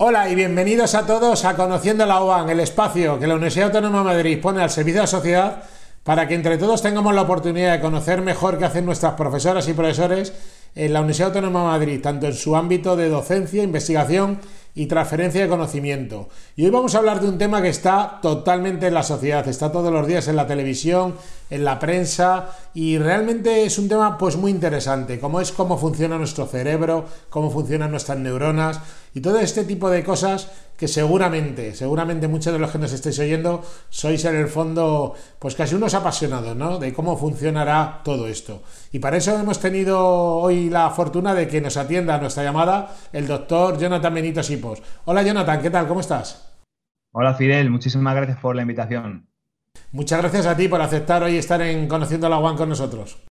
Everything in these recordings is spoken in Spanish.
Hola y bienvenidos a todos a Conociendo la UAN, el espacio que la Universidad Autónoma de Madrid pone al servicio de la sociedad para que entre todos tengamos la oportunidad de conocer mejor qué hacen nuestras profesoras y profesores en la Universidad Autónoma de Madrid, tanto en su ámbito de docencia, investigación y transferencia de conocimiento. Y hoy vamos a hablar de un tema que está totalmente en la sociedad, está todos los días en la televisión, en la prensa y realmente es un tema pues muy interesante, como es cómo funciona nuestro cerebro, cómo funcionan nuestras neuronas y todo este tipo de cosas que seguramente, seguramente muchos de los que nos estéis oyendo sois en el fondo pues casi unos apasionados, ¿no? De cómo funcionará todo esto. Y para eso hemos tenido hoy la fortuna de que nos atienda a nuestra llamada el doctor Jonathan Benito Sipos. Hola Jonathan, ¿qué tal? ¿Cómo estás? Hola Fidel, muchísimas gracias por la invitación. Muchas gracias a ti por aceptar hoy estar en Conociendo la UAN con nosotros.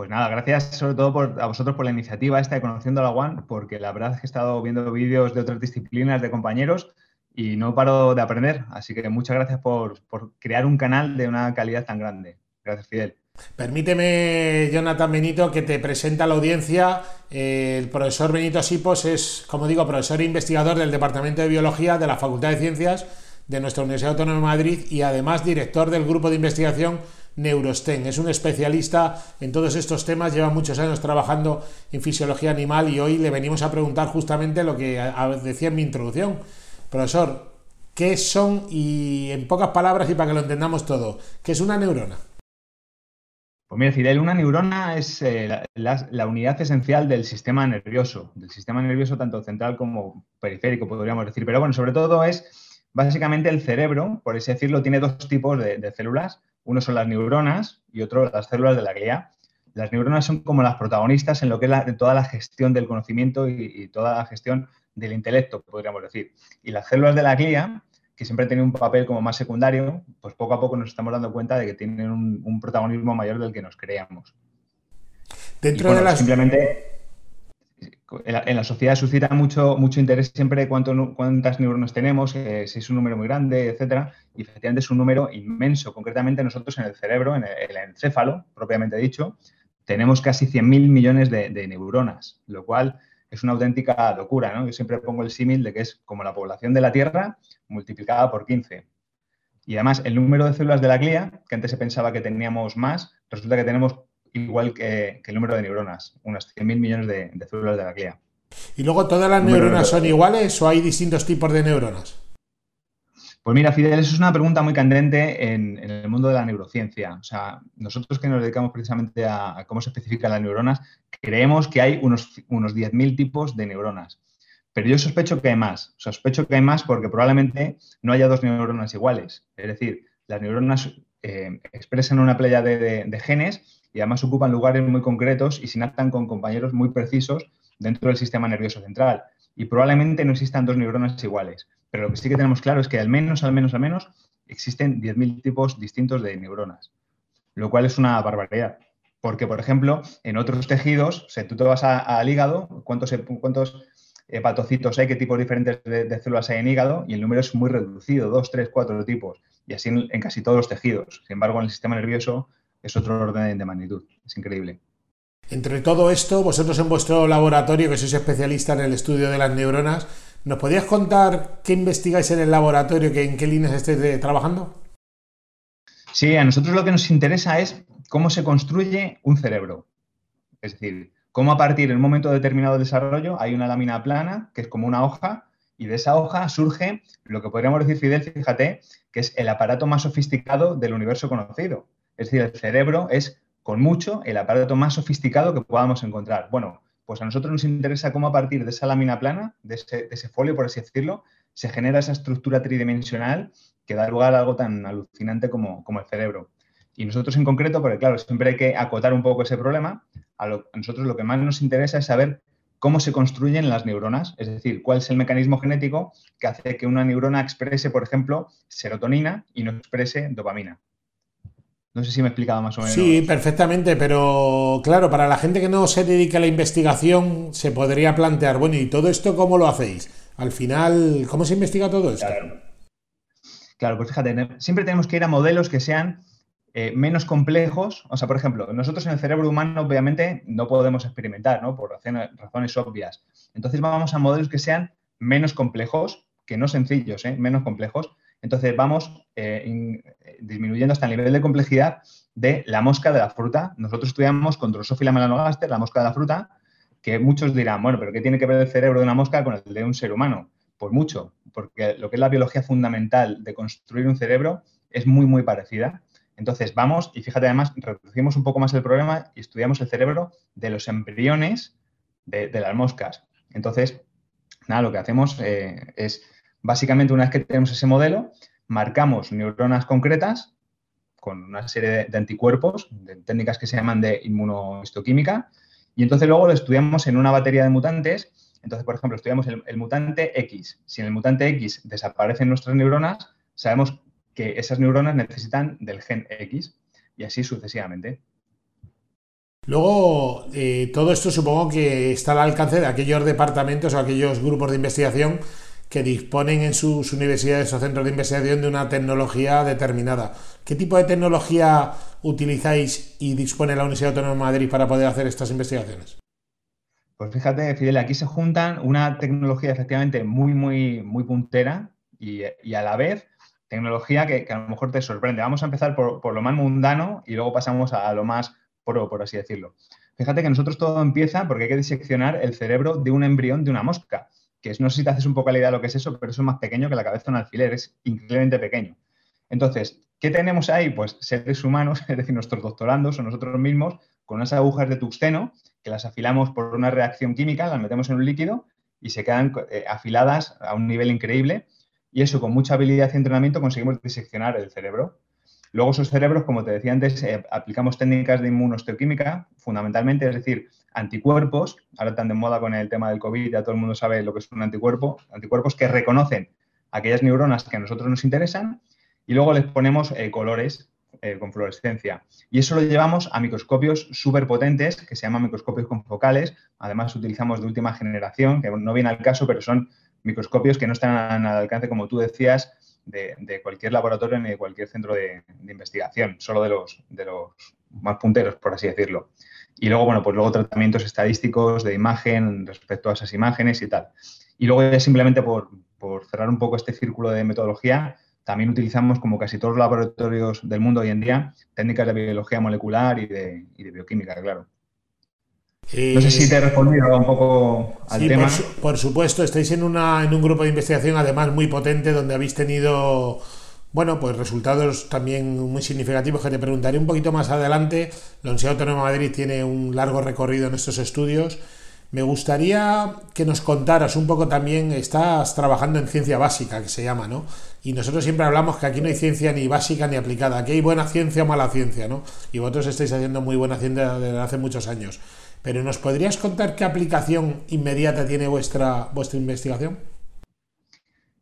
Pues nada, gracias sobre todo a vosotros por la iniciativa esta de Conociendo la One, porque la verdad es que he estado viendo vídeos de otras disciplinas de compañeros y no paro de aprender. Así que muchas gracias por, crear un canal de una calidad tan grande. Gracias, Fidel. Permíteme, Jonathan Benito, que te presente a la audiencia. El profesor Benito Sipos es, como digo, profesor e investigador del Departamento de Biología de la Facultad de Ciencias de nuestra Universidad Autónoma de Madrid y además director del grupo de investigación Neurosten. Es un especialista en todos estos temas, lleva muchos años trabajando en fisiología animal y hoy le venimos a preguntar justamente lo que decía en mi introducción. Profesor, ¿qué son, y en pocas palabras y para que lo entendamos todo, qué es una neurona? Pues mira, Fidel, una neurona es eh, la, unidad esencial del sistema nervioso, del sistema nervioso tanto central como periférico, podríamos decir. Pero bueno, sobre todo es básicamente el cerebro, por así decirlo, tiene dos tipos de células. Uno son las neuronas y otro las células de la glía. Las neuronas son como las protagonistas en lo que es toda la gestión del conocimiento y, toda la gestión del intelecto, podríamos decir. Y las células de la glía, que siempre tenido un papel como más secundario, pues poco a poco nos estamos dando cuenta de que tienen un, protagonismo mayor del que nos creíamos. Dentro de las... Simplemente en la, sociedad suscita mucho, mucho interés siempre cuánto, cuántas neuronas tenemos, eh, si es un número muy grande, etcétera. Y efectivamente es un número inmenso. Concretamente nosotros en el cerebro, en el, encéfalo, propiamente dicho, tenemos casi 100.000 millones de, neuronas, lo cual es una auténtica locura. ¿no? Yo siempre pongo el símil de que es como la población de la Tierra multiplicada por 15. Y además el número de células de la glía, que antes se pensaba que teníamos más, resulta que tenemos igual que, el número de neuronas, unas 100.000 millones de, células de la glía. ¿Y luego todas las neuronas son iguales o hay distintos tipos de neuronas? Pues mira, Fidel, eso es una pregunta muy candente en, el mundo de la neurociencia. O sea, nosotros que nos dedicamos precisamente a, cómo se especifican las neuronas, creemos que hay unos, unos 10.000 tipos de neuronas. Pero yo sospecho que hay más. Sospecho que hay más porque probablemente no haya dos neuronas iguales. Es decir, las neuronas eh, expresan una playa de genes y además ocupan lugares muy concretos y se inactan con compañeros muy precisos dentro del sistema nervioso central. Y probablemente no existan dos neuronas iguales, pero lo que sí que tenemos claro es que al menos, al menos, al menos existen 10.000 tipos distintos de neuronas, lo cual es una barbaridad. Porque, por ejemplo, en otros tejidos, si tú te vas al hígado, ¿cuántos, cuántos hepatocitos hay, qué tipos diferentes de, células hay en hígado? Y el número es muy reducido, dos, tres, cuatro tipos, y así en casi todos los tejidos. Sin embargo, en el sistema nervioso es otro orden de magnitud. Es increíble. Entre todo esto, vosotros en vuestro laboratorio, que sois especialista en el estudio de las neuronas, ¿nos podías contar qué investigáis en el laboratorio, que en qué líneas estáis trabajando? Sí, a nosotros lo que nos interesa es cómo se construye un cerebro. Es decir, cómo a partir de un momento determinado de desarrollo hay una lámina plana, que es como una hoja, y de esa hoja surge lo que podríamos decir, Fidel, fíjate, que es el aparato más sofisticado del universo conocido. Es decir, el cerebro es con mucho el aparato más sofisticado que podamos encontrar. Bueno, pues a nosotros nos interesa cómo a partir de esa lámina plana, de ese, folio, por así decirlo, se genera esa estructura tridimensional que da lugar a algo tan alucinante como, el cerebro. Y nosotros en concreto, porque claro, siempre hay que acotar un poco ese problema, a, a nosotros lo que más nos interesa es saber cómo se construyen las neuronas, es decir, cuál es el mecanismo genético que hace que una neurona exprese, por ejemplo, serotonina y no exprese dopamina. No sé si me he explicado más o menos. Sí, perfectamente, pero claro, para la gente que no se dedica a la investigación, se podría plantear, bueno, ¿y todo esto cómo lo hacéis? Al final, ¿cómo se investiga todo esto? Claro, pues fíjate, siempre tenemos que ir a modelos que sean eh, menos complejos. O sea, por ejemplo, nosotros en el cerebro humano, obviamente, no podemos experimentar, ¿no? Por razones, razones obvias. Entonces vamos a modelos que sean menos complejos, que no sencillos, ¿eh? menos complejos. Entonces vamos eh, disminuyendo hasta el nivel de complejidad de la mosca de la fruta. Nosotros estudiamos con Drosophila melanogaster, la mosca de la fruta, que muchos dirán, bueno, pero ¿qué tiene que ver el cerebro de una mosca con el de un ser humano? Pues mucho, porque lo que es la biología fundamental de construir un cerebro es muy, muy parecida. Entonces vamos y fíjate además, reducimos un poco más el problema y estudiamos el cerebro de los embriones de, las moscas. Entonces, nada, lo que hacemos eh, es básicamente una vez que tenemos ese modelo, marcamos neuronas concretas con una serie de, anticuerpos, de técnicas que se llaman de inmunohistoquímica, y entonces luego lo estudiamos en una batería de mutantes. Entonces, por ejemplo, estudiamos el, mutante X. Si en el mutante X desaparecen nuestras neuronas, sabemos que esas neuronas necesitan del gen X y así sucesivamente. Luego, eh, todo esto supongo que está al alcance de aquellos departamentos o aquellos grupos de investigación que disponen en sus universidades o centros de investigación de una tecnología determinada. ¿Qué tipo de tecnología utilizáis y dispone la Universidad Autónoma de Madrid para poder hacer estas investigaciones? Pues fíjate, Fidel, aquí se juntan una tecnología efectivamente muy, muy, muy puntera y, a la vez tecnología que, a lo mejor te sorprende. Vamos a empezar por, lo más mundano y luego pasamos a, lo más pro, por así decirlo. Fíjate que nosotros todo empieza porque hay que diseccionar el cerebro de un embrión de una mosca que no sé si te haces un poco la idea de lo que es eso, pero eso es más pequeño que la cabeza de un alfiler, es increíblemente pequeño. Entonces, ¿qué tenemos ahí? Pues seres humanos, es decir, nuestros doctorandos o nosotros mismos, con unas agujas de tuxteno que las afilamos por una reacción química, las metemos en un líquido y se quedan eh, afiladas a un nivel increíble. Y eso, con mucha habilidad y entrenamiento, conseguimos diseccionar el cerebro. Luego, esos cerebros, como te decía antes, eh, aplicamos técnicas de inmunosteoquímica, fundamentalmente, es decir, anticuerpos, ahora están de moda con el tema del COVID, ya todo el mundo sabe lo que es un anticuerpo, anticuerpos que reconocen aquellas neuronas que a nosotros nos interesan y luego les ponemos eh, colores eh, con fluorescencia. Y eso lo llevamos a microscopios súper potentes que se llaman microscopios confocales. Además, utilizamos de última generación, que no viene al caso, pero son microscopios que no están al alcance, como tú decías, de, cualquier laboratorio ni de cualquier centro de, de, investigación, solo de los, de los más punteros, por así decirlo. Y luego, bueno, pues luego tratamientos estadísticos de imagen respecto a esas imágenes y tal. Y luego ya simplemente por, cerrar un poco este círculo de metodología, también utilizamos, como casi todos los laboratorios del mundo hoy en día, técnicas de biología molecular y de, bioquímica, claro. No sé si te he respondido un poco al tema. Por, por, supuesto, estáis en, una, en un grupo de investigación además muy potente donde habéis tenido bueno, pues resultados también muy significativos que te preguntaré un poquito más adelante. La Universidad Autónoma de Madrid tiene un largo recorrido en estos estudios. Me gustaría que nos contaras un poco también, estás trabajando en ciencia básica, que se llama, ¿no? Y nosotros siempre hablamos que aquí no hay ciencia ni básica ni aplicada, aquí hay buena ciencia o mala ciencia, ¿no? Y vosotros estáis haciendo muy buena ciencia desde hace muchos años. Pero ¿nos podrías contar qué aplicación inmediata tiene vuestra, vuestra investigación?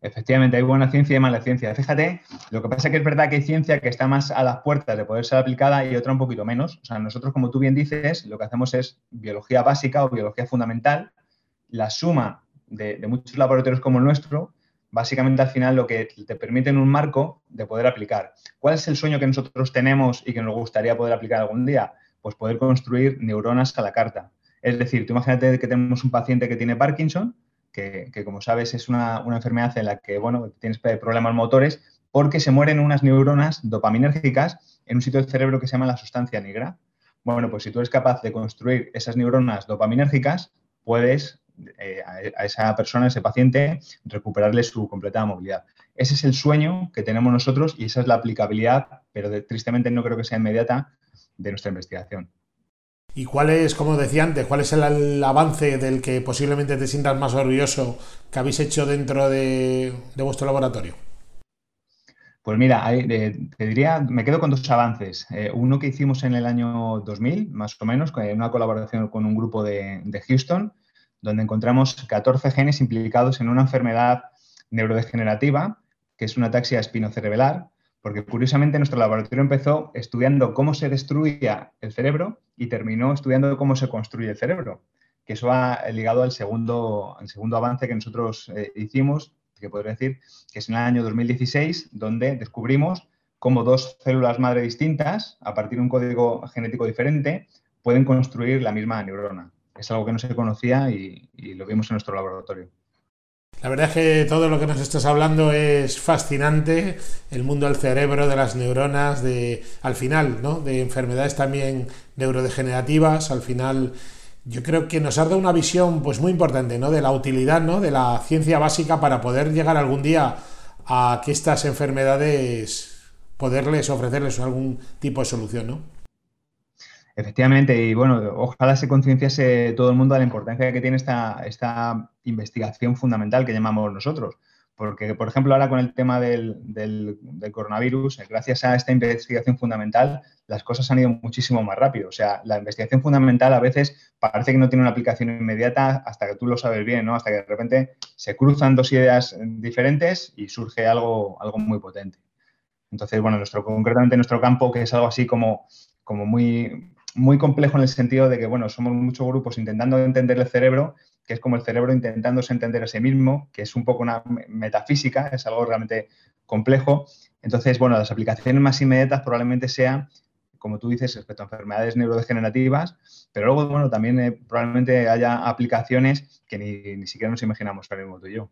Efectivamente, hay buena ciencia y mala ciencia. Fíjate, lo que pasa es que es verdad que hay ciencia que está más a las puertas de poder ser aplicada y otra un poquito menos. O sea, nosotros, como tú bien dices, lo que hacemos es biología básica o biología fundamental. La suma de, muchos laboratorios como el nuestro, básicamente al final lo que te permite en un marco de poder aplicar. ¿Cuál es el sueño que nosotros tenemos y que nos gustaría poder aplicar algún día? Pues poder construir neuronas a la carta. Es decir, tú imagínate que tenemos un paciente que tiene Parkinson que, como sabes es una, enfermedad en la que bueno, tienes problemas motores porque se mueren unas neuronas dopaminérgicas en un sitio del cerebro que se llama la sustancia negra. Bueno, pues si tú eres capaz de construir esas neuronas dopaminérgicas, puedes eh, a esa persona, a ese paciente, recuperarle su completa movilidad. Ese es el sueño que tenemos nosotros y esa es la aplicabilidad, pero tristemente no creo que sea inmediata, de nuestra investigación. ¿Y cuál es, como decía antes, cuál es el, avance del que posiblemente te sientas más orgulloso que habéis hecho dentro de, vuestro laboratorio? Pues mira, te diría, me quedo con dos avances. Eh, uno que hicimos en el año 2000, más o menos, en una colaboración con un grupo de, Houston, donde encontramos 14 genes implicados en una enfermedad neurodegenerativa, que es una ataxia espinocerebelar, porque curiosamente nuestro laboratorio empezó estudiando cómo se destruía el cerebro y terminó estudiando cómo se construye el cerebro, que eso ha ligado al segundo, segundo avance que nosotros eh, hicimos, que podría decir que es en el año 2016, donde descubrimos cómo dos células madre distintas, a partir de un código genético diferente, pueden construir la misma neurona. Es algo que no se conocía y lo vimos en nuestro laboratorio. La verdad es que todo lo que nos estás hablando es fascinante, el mundo del cerebro, de las neuronas, de al final, ¿no? De enfermedades también neurodegenerativas, al final yo creo que nos ha dado una visión pues muy importante, ¿no? De la utilidad, ¿no? De la ciencia básica para poder llegar algún día a que estas enfermedades poderles ofrecerles algún tipo de solución, ¿no? Efectivamente, y bueno, ojalá se concienciase todo el mundo de la importancia que tiene esta, esta investigación fundamental que llamamos nosotros. Porque, por ejemplo, ahora con el tema del, del, coronavirus, gracias a esta investigación fundamental, las cosas han ido muchísimo más rápido. O sea, la investigación fundamental a veces parece que no tiene una aplicación inmediata hasta que tú lo sabes bien, ¿no? Hasta que de repente se cruzan dos ideas diferentes y surge algo, algo muy potente. Entonces, bueno, nuestro, concretamente nuestro campo, que es algo así como, como muy muy complejo en el sentido de que, bueno, somos muchos grupos intentando entender el cerebro, que es como el cerebro intentándose entender a sí mismo, que es un poco una metafísica, es algo realmente complejo. Entonces, bueno, las aplicaciones más inmediatas probablemente sean, como tú dices, respecto a enfermedades neurodegenerativas, pero luego, bueno, también eh, probablemente haya aplicaciones que ni, ni siquiera nos imaginamos para el tú y yo.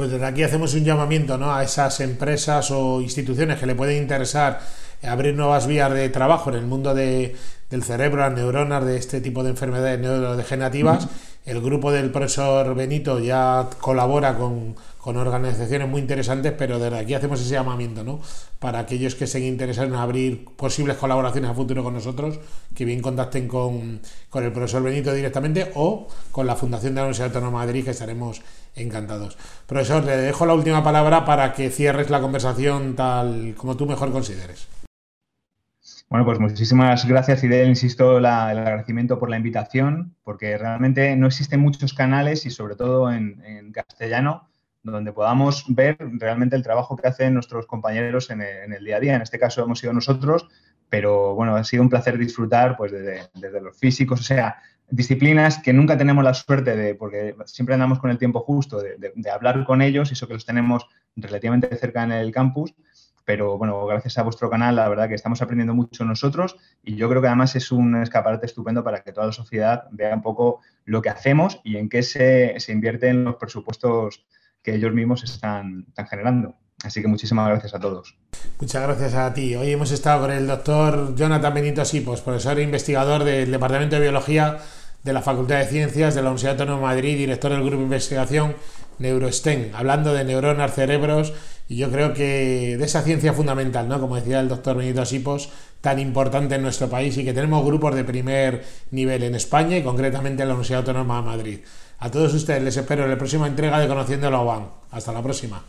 Pues desde aquí hacemos un llamamiento ¿no? a esas empresas o instituciones que le pueden interesar abrir nuevas vías de trabajo en el mundo de, del cerebro, las neuronas, de este tipo de enfermedades neurodegenerativas. El grupo del profesor Benito ya colabora con, con, organizaciones muy interesantes, pero desde aquí hacemos ese llamamiento, ¿no? Para aquellos que estén interesados en abrir posibles colaboraciones a futuro con nosotros, que bien contacten con, con el profesor Benito directamente o con la Fundación de la Universidad Autónoma de Madrid, que estaremos encantados. Profesor, le dejo la última palabra para que cierres la conversación tal como tú mejor consideres. Bueno, pues muchísimas gracias, Fidel. Insisto, el agradecimiento por la invitación, porque realmente no existen muchos canales y sobre todo en, castellano donde podamos ver realmente el trabajo que hacen nuestros compañeros en el, día a día. En este caso hemos sido nosotros, pero bueno, ha sido un placer disfrutar pues desde, los físicos, o sea, disciplinas que nunca tenemos la suerte de, porque siempre andamos con el tiempo justo, de, de hablar con ellos, eso que los tenemos relativamente cerca en el campus, pero bueno, gracias a vuestro canal, la verdad que estamos aprendiendo mucho nosotros y yo creo que además es un escaparate estupendo para que toda la sociedad vea un poco lo que hacemos y en qué se, se invierten los presupuestos que ellos mismos están, generando. Así que muchísimas gracias a todos. Muchas gracias a ti. Hoy hemos estado con el doctor Jonathan Benito Sipos, profesor e investigador del Departamento de Biología de la Facultad de Ciencias de la Universidad Autónoma de Madrid, director del Grupo de Investigación NeuroSTEM, hablando de neuronas, cerebros y yo creo que de esa ciencia fundamental, ¿no? Como decía el doctor Benito Asipos, tan importante en nuestro país y que tenemos grupos de primer nivel en España y concretamente en la Universidad Autónoma de Madrid. A todos ustedes les espero en la próxima entrega de Conociendo la UAM. Hasta la próxima.